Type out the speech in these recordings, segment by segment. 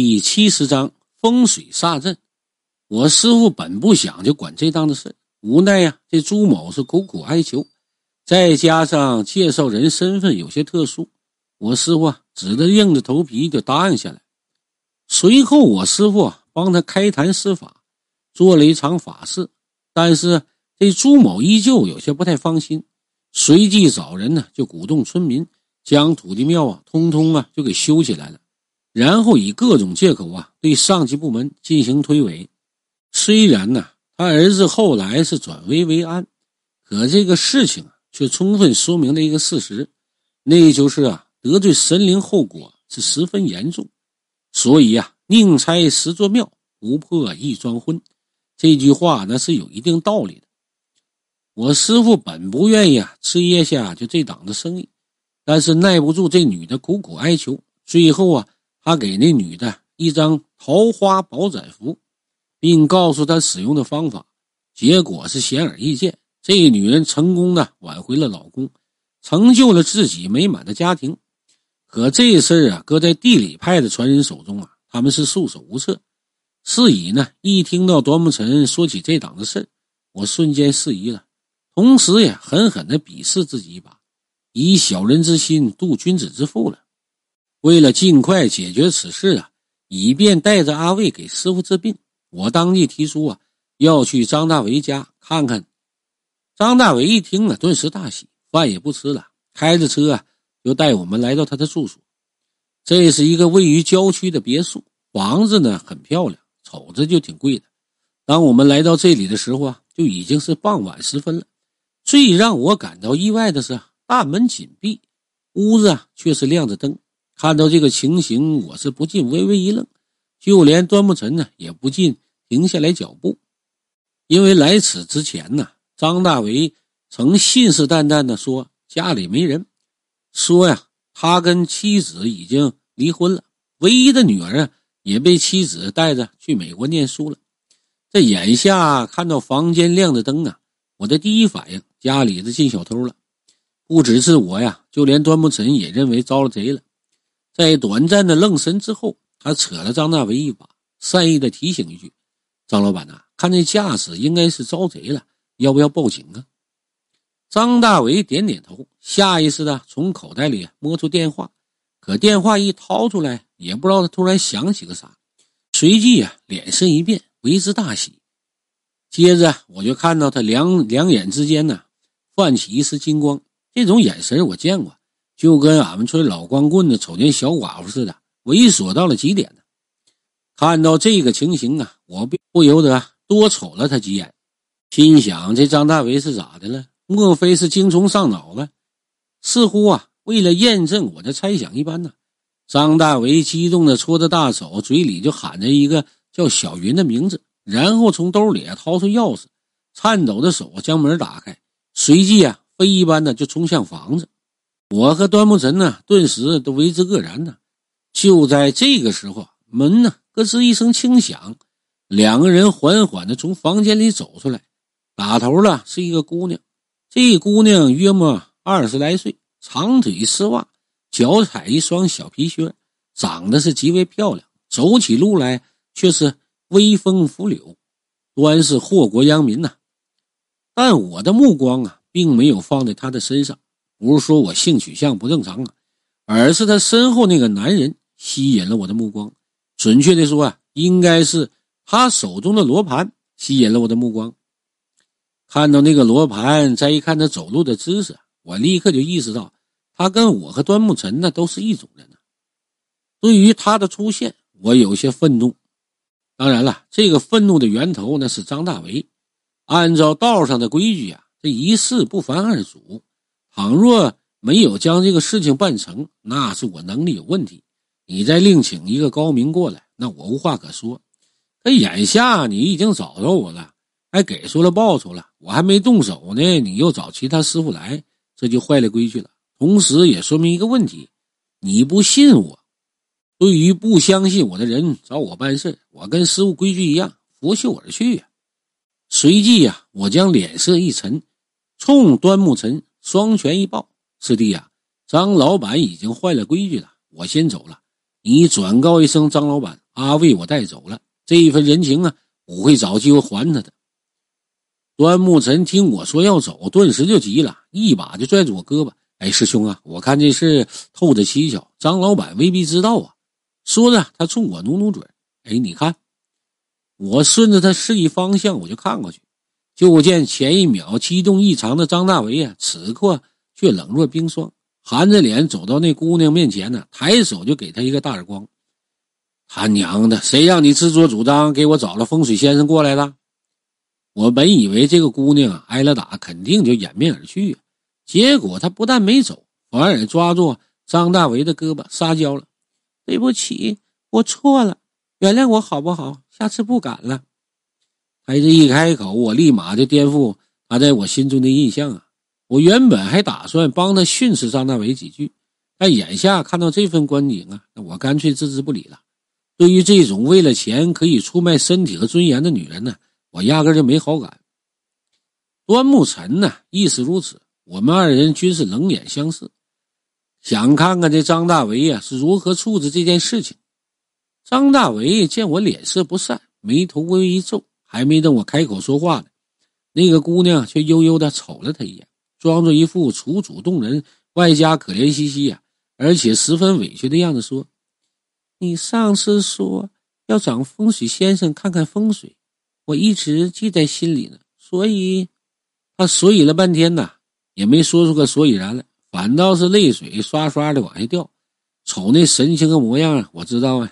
第七十章风水煞阵。我师傅本不想就管这档子事，无奈呀，这朱某是苦苦哀求，再加上介绍人身份有些特殊，我师傅啊只得硬着头皮就答应下来。随后，我师傅帮他开坛施法，做了一场法事，但是这朱某依旧有些不太放心，随即找人呢就鼓动村民。将土地庙啊，通通啊就给修起来了，然后以各种借口啊对上级部门进行推诿。虽然呢，他儿子后来是转危为安，可这个事情啊却充分说明了一个事实，那就是啊得罪神灵后果是十分严重。所以啊，宁拆十座庙，不破一桩婚。这句话那是有一定道理的。我师傅本不愿意啊吃叶下就这档子生意。但是耐不住这女的苦苦哀求，最后啊，他给那女的一张桃花宝载符，并告诉她使用的方法。结果是显而易见，这女人成功的挽回了老公，成就了自己美满的家庭。可这事儿啊，搁在地理派的传人手中啊，他们是束手无策。是以呢，一听到端木晨说起这档子事我瞬间释疑了，同时也狠狠的鄙视自己一把。以小人之心度君子之腹了。为了尽快解决此事啊，以便带着阿卫给师傅治病，我当即提出啊，要去张大为家看看。张大为一听啊，顿时大喜，饭也不吃了，开着车啊，就带我们来到他的住所。这是一个位于郊区的别墅，房子呢很漂亮，瞅着就挺贵的。当我们来到这里的时候啊，就已经是傍晚时分了。最让我感到意外的是。大门紧闭，屋子啊却是亮着灯。看到这个情形，我是不禁微微一愣，就连端木晨呢也不禁停下来脚步，因为来此之前呢，张大为曾信誓旦旦的说家里没人，说呀他跟妻子已经离婚了，唯一的女儿啊也被妻子带着去美国念书了。这眼下看到房间亮着灯啊，我的第一反应家里是进小偷了。不只是我呀，就连端木晨也认为遭了贼了。在短暂的愣神之后，他扯了张大为一把，善意的提醒一句：“张老板呐，看这架势，应该是遭贼了，要不要报警啊？”张大为点点头，下意识的从口袋里摸出电话，可电话一掏出来，也不知道他突然想起个啥，随即呀，脸色一变，为之大喜。接着我就看到他两两眼之间呢，泛起一丝金光。这种眼神我见过，就跟俺们村老光棍子瞅见小寡妇似的，猥琐到了极点呢。看到这个情形啊，我不不由得多瞅了他几眼，心想：这张大为是咋的了？莫非是精虫上脑了？似乎啊，为了验证我的猜想一般呢。张大为激动的搓着大手，嘴里就喊着一个叫小云的名字，然后从兜里掏出钥匙，颤抖的手将门打开，随即啊。飞一般的就冲向房子，我和端木晨呢，顿时都为之愕然呢。就在这个时候，门呢咯吱一声轻响，两个人缓缓的从房间里走出来。打头了是一个姑娘，这姑娘约莫二十来岁，长腿丝袜，脚踩一双小皮靴，长得是极为漂亮，走起路来却是威风拂柳，端是祸国殃民呐。但我的目光啊。并没有放在他的身上，不是说我性取向不正常啊，而是他身后那个男人吸引了我的目光。准确的说啊，应该是他手中的罗盘吸引了我的目光。看到那个罗盘，再一看他走路的姿势，我立刻就意识到，他跟我和端木晨呢都是一种人呢。对于他的出现，我有些愤怒。当然了，这个愤怒的源头呢是张大为。按照道上的规矩啊。这一事不烦二主，倘若没有将这个事情办成，那是我能力有问题。你再另请一个高明过来，那我无话可说。可眼下你已经找着我了，还给出了报酬了，我还没动手呢，你又找其他师傅来，这就坏了规矩了。同时也说明一个问题：你不信我。对于不相信我的人找我办事，我跟师傅规矩一样，拂袖而去呀。随即呀，我将脸色一沉。冲端木晨双拳一抱，师弟呀，张老板已经坏了规矩了，我先走了。你转告一声张老板，阿卫我带走了，这一份人情啊，我会找机会还他的。端木晨听我说要走，顿时就急了，一把就拽住我胳膊：“哎，师兄啊，我看这事透着蹊跷，张老板未必知道啊。”说着，他冲我努努嘴：“哎，你看。”我顺着他示意方向，我就看过去，就见前一秒激动异常的张大为啊，此刻却冷若冰霜，含着脸走到那姑娘面前呢，抬手就给她一个大耳光。他娘的，谁让你自作主张给我找了风水先生过来的？我本以为这个姑娘挨了打，肯定就掩面而去，结果她不但没走，反而抓住张大为的胳膊撒娇了：“对不起，我错了，原谅我好不好？下次不敢了。”他这一开口，我立马就颠覆他在我心中的印象啊！我原本还打算帮他训斥张大为几句，但眼下看到这份光景啊，那我干脆置之不理了。对于这种为了钱可以出卖身体和尊严的女人呢？我压根就没好感。端木晨呢，亦是如此。我们二人均是冷眼相视，想看看这张大为呀是如何处置这件事情。张大为见我脸色不善，眉头微微一皱，还没等我开口说话呢，那个姑娘却悠悠的瞅了他一眼，装作一副楚楚动人，外加可怜兮兮呀，而且十分委屈的样子说：“你上次说要找风水先生看看风水。”我一直记在心里呢，所以，他所以了半天呐，也没说出个所以然来，反倒是泪水刷刷的往下掉。瞅那神情和模样啊，我知道啊，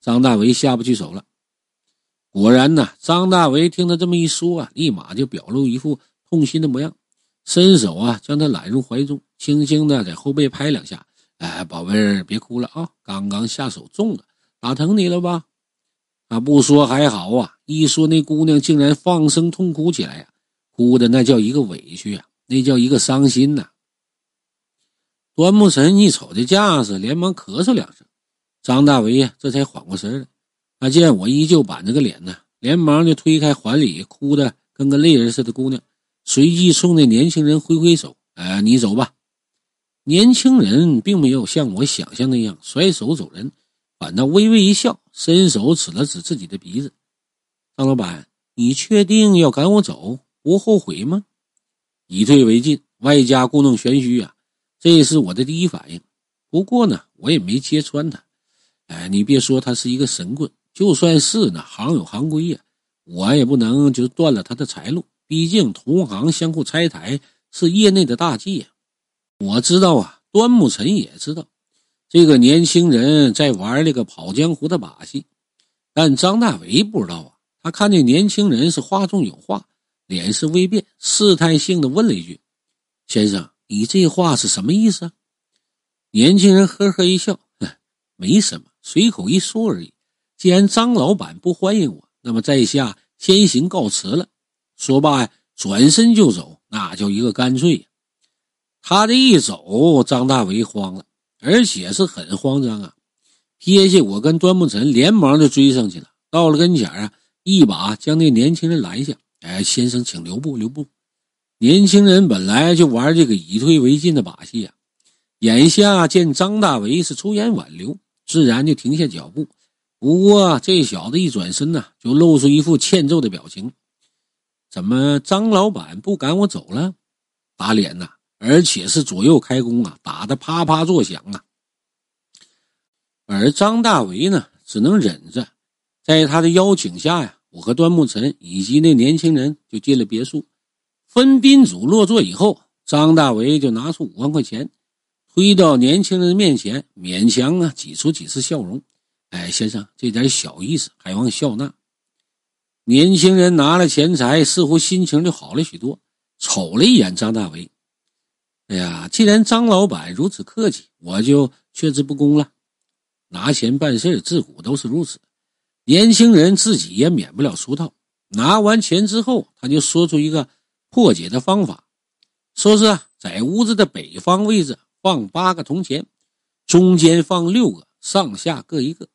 张大为下不去手了。果然呐，张大为听他这么一说啊，立马就表露一副痛心的模样，伸手啊将他揽入怀中，轻轻的在后背拍两下。哎，宝贝儿，别哭了啊，刚刚下手重了，打疼你了吧？他不说还好啊，一说那姑娘竟然放声痛哭起来呀，哭的那叫一个委屈啊，那叫一个伤心呐。端木神一瞅这架势，连忙咳嗽两声。张大为呀，这才缓过神来。他见我依旧板着个脸呢，连忙就推开怀里哭的跟个泪人似的姑娘，随即冲那年轻人挥挥手：“哎，你走吧。”年轻人并没有像我想象那样甩手走人。反倒微微一笑，伸手指了指自己的鼻子：“张老板，你确定要赶我走？不后悔吗？”以退为进，外加故弄玄虚啊，这是我的第一反应。不过呢，我也没揭穿他。哎，你别说他是一个神棍，就算是呢，行有行规呀，我也不能就断了他的财路。毕竟同行相互拆台是业内的大忌呀。我知道啊，端木晨也知道。这个年轻人在玩那个跑江湖的把戏，但张大为不知道啊。他看这年轻人是话中有话，脸色微变，试探性的问了一句：“先生，你这话是什么意思？”年轻人呵呵一笑：“没什么，随口一说而已。既然张老板不欢迎我，那么在下先行告辞了。”说罢呀，转身就走，那叫一个干脆。他这一走，张大为慌了。而且是很慌张啊！撇下我跟端木晨，连忙就追上去了。到了跟前啊，一把将那年轻人拦下。哎，先生，请留步，留步！年轻人本来就玩这个以退为进的把戏呀，眼下见张大为是出言挽留，自然就停下脚步。不过这小子一转身呢，就露出一副欠揍的表情。怎么张老板不赶我走了？打脸呐！而且是左右开弓啊，打得啪啪作响啊。而张大为呢，只能忍着。在他的邀请下呀，我和端木晨以及那年轻人就进了别墅。分宾主落座以后，张大为就拿出五万块钱，推到年轻人面前，勉强啊挤出几丝笑容。哎，先生，这点小意思，还望笑纳。年轻人拿了钱财，似乎心情就好了许多，瞅了一眼张大为。哎呀，既然张老板如此客气，我就却之不恭了。拿钱办事自古都是如此。年轻人自己也免不了俗套。拿完钱之后，他就说出一个破解的方法，说是在屋子的北方位置放八个铜钱，中间放六个，上下各一个，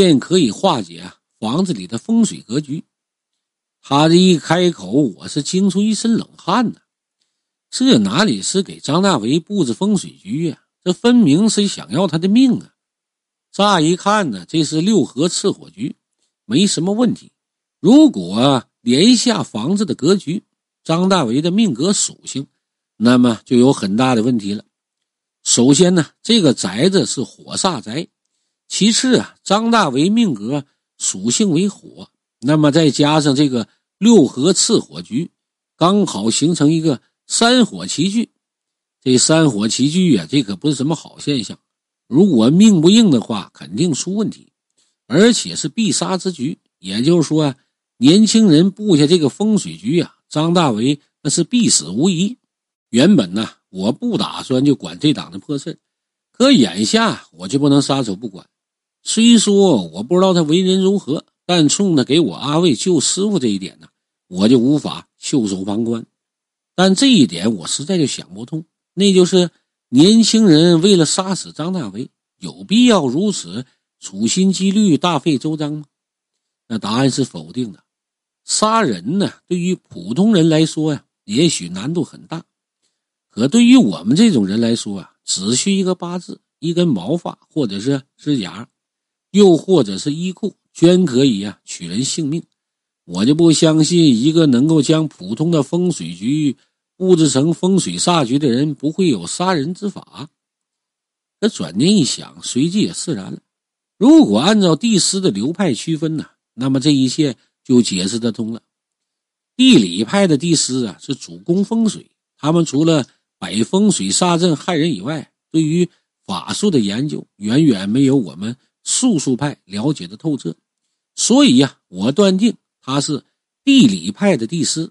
便可以化解啊房子里的风水格局。他这一开口，我是惊出一身冷汗呐。这哪里是给张大为布置风水局啊？这分明是想要他的命啊！乍一看呢，这是六合赤火局，没什么问题。如果连下房子的格局，张大为的命格属性，那么就有很大的问题了。首先呢，这个宅子是火煞宅；其次啊，张大为命格属性为火，那么再加上这个六合次火局，刚好形成一个三火齐聚。这三火齐聚啊，这可不是什么好现象。如果命不硬的话，肯定出问题，而且是必杀之局。也就是说，年轻人布下这个风水局啊，张大为那是必死无疑。原本呢，我不打算就管这档子破事可眼下我就不能撒手不管。虽说我不知道他为人如何，但冲他给我阿卫救师傅这一点呢，我就无法袖手旁观。但这一点我实在就想不通。那就是年轻人为了杀死张大为，有必要如此处心积虑、大费周章吗？那答案是否定的。杀人呢，对于普通人来说呀，也许难度很大；可对于我们这种人来说啊，只需一个八字、一根毛发，或者是指甲，又或者是衣裤，全可以啊取人性命。我就不相信一个能够将普通的风水局。布置成风水煞局的人不会有杀人之法。可转念一想，随即也释然了。如果按照地师的流派区分呢，那么这一切就解释得通了。地理派的地师啊，是主攻风水，他们除了摆风水煞阵害人以外，对于法术的研究远远没有我们术数派了解的透彻。所以呀，我断定他是地理派的地师。